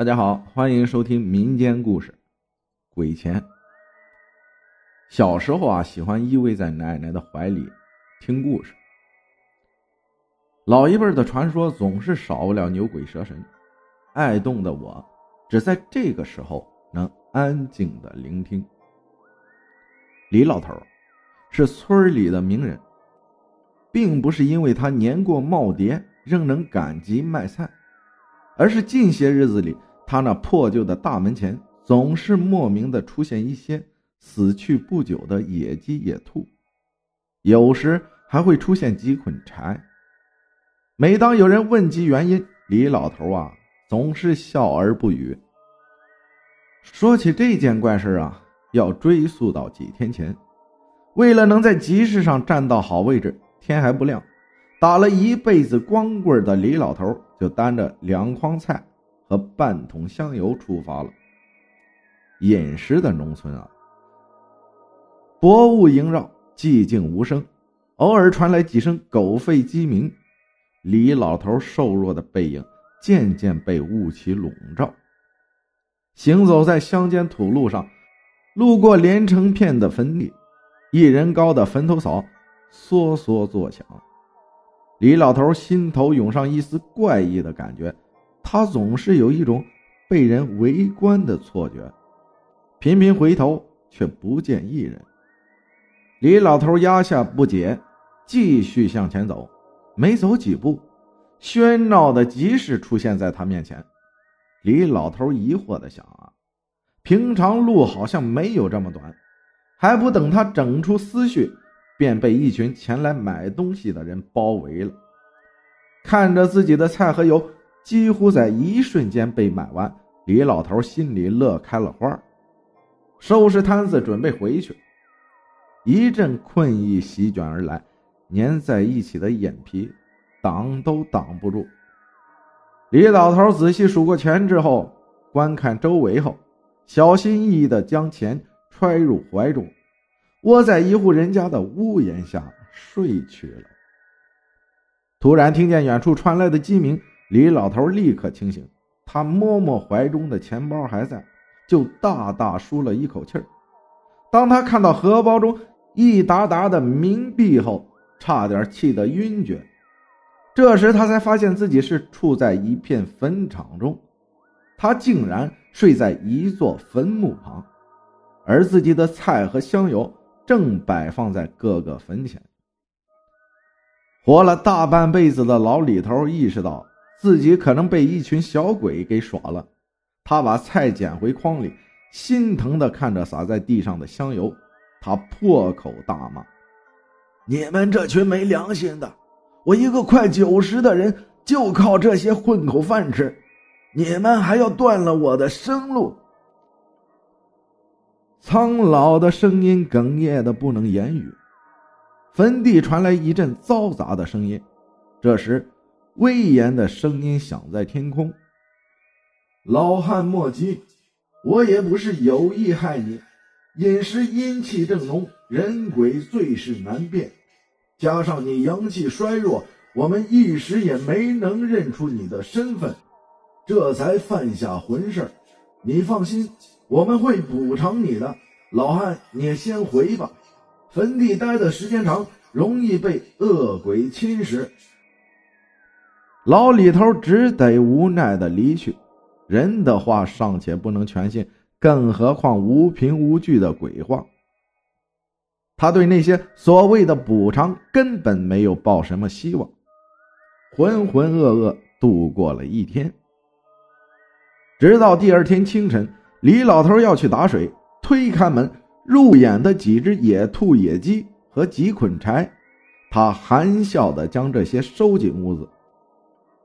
大家好，欢迎收听民间故事《鬼钱》。小时候啊，喜欢依偎在奶奶的怀里听故事。老一辈的传说总是少不了牛鬼蛇神，爱动的我，只在这个时候能安静的聆听。李老头是村里的名人，并不是因为他年过耄耋仍能赶集卖菜，而是近些日子里。他那破旧的大门前总是莫名的出现一些死去不久的野鸡、野兔，有时还会出现几捆柴。每当有人问及原因，李老头啊总是笑而不语。说起这件怪事啊，要追溯到几天前，为了能在集市上站到好位置，天还不亮，打了一辈子光棍的李老头就担着两筐菜。和半桶香油出发了。饮食的农村啊，薄雾萦绕，寂静无声，偶尔传来几声狗吠鸡鸣。李老头瘦弱的背影渐渐被雾气笼罩，行走在乡间土路上，路过连成片的坟地，一人高的坟头草嗦嗦作响。李老头心头涌上一丝怪异的感觉。他总是有一种被人围观的错觉，频频回头却不见一人。李老头压下不解，继续向前走。没走几步，喧闹的集市出现在他面前。李老头疑惑的想：啊，平常路好像没有这么短。还不等他整出思绪，便被一群前来买东西的人包围了。看着自己的菜和油。几乎在一瞬间被买完，李老头心里乐开了花，收拾摊子准备回去。一阵困意席卷而来，粘在一起的眼皮挡都挡不住。李老头仔细数过钱之后，观看周围后，小心翼翼地将钱揣入怀中，窝在一户人家的屋檐下睡去了。突然听见远处传来的鸡鸣。李老头立刻清醒，他摸摸怀中的钱包还在，就大大舒了一口气儿。当他看到荷包中一沓沓的冥币后，差点气得晕厥。这时他才发现自己是处在一片坟场中，他竟然睡在一座坟墓旁，而自己的菜和香油正摆放在各个坟前。活了大半辈子的老李头意识到。自己可能被一群小鬼给耍了，他把菜捡回筐里，心疼的看着洒在地上的香油，他破口大骂：“你们这群没良心的！我一个快九十的人，就靠这些混口饭吃，你们还要断了我的生路！”苍老的声音哽咽的不能言语，坟地传来一阵嘈杂的声音，这时。威严的声音响在天空。老汉莫急，我也不是有意害你。饮食阴气正浓，人鬼最是难辨，加上你阳气衰弱，我们一时也没能认出你的身份，这才犯下浑事你放心，我们会补偿你的。老汉，你先回吧。坟地待的时间长，容易被恶鬼侵蚀。老李头只得无奈的离去，人的话尚且不能全信，更何况无凭无据的鬼话。他对那些所谓的补偿根本没有抱什么希望，浑浑噩噩度过了一天。直到第二天清晨，李老头要去打水，推开门，入眼的几只野兔、野鸡和几捆柴，他含笑的将这些收进屋子。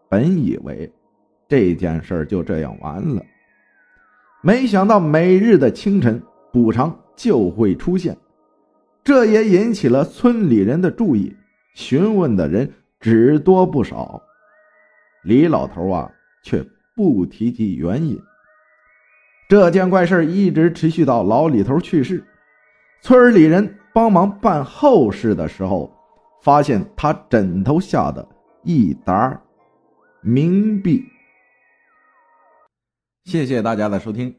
本以为这件事就这样完了，没想到每日的清晨补偿就会出现，这也引起了村里人的注意，询问的人只多不少。李老头啊，却不提及原因。这件怪事一直持续到老李头去世，村里人帮忙办后事的时候，发现他枕头下的一沓。冥币。谢谢大家的收听。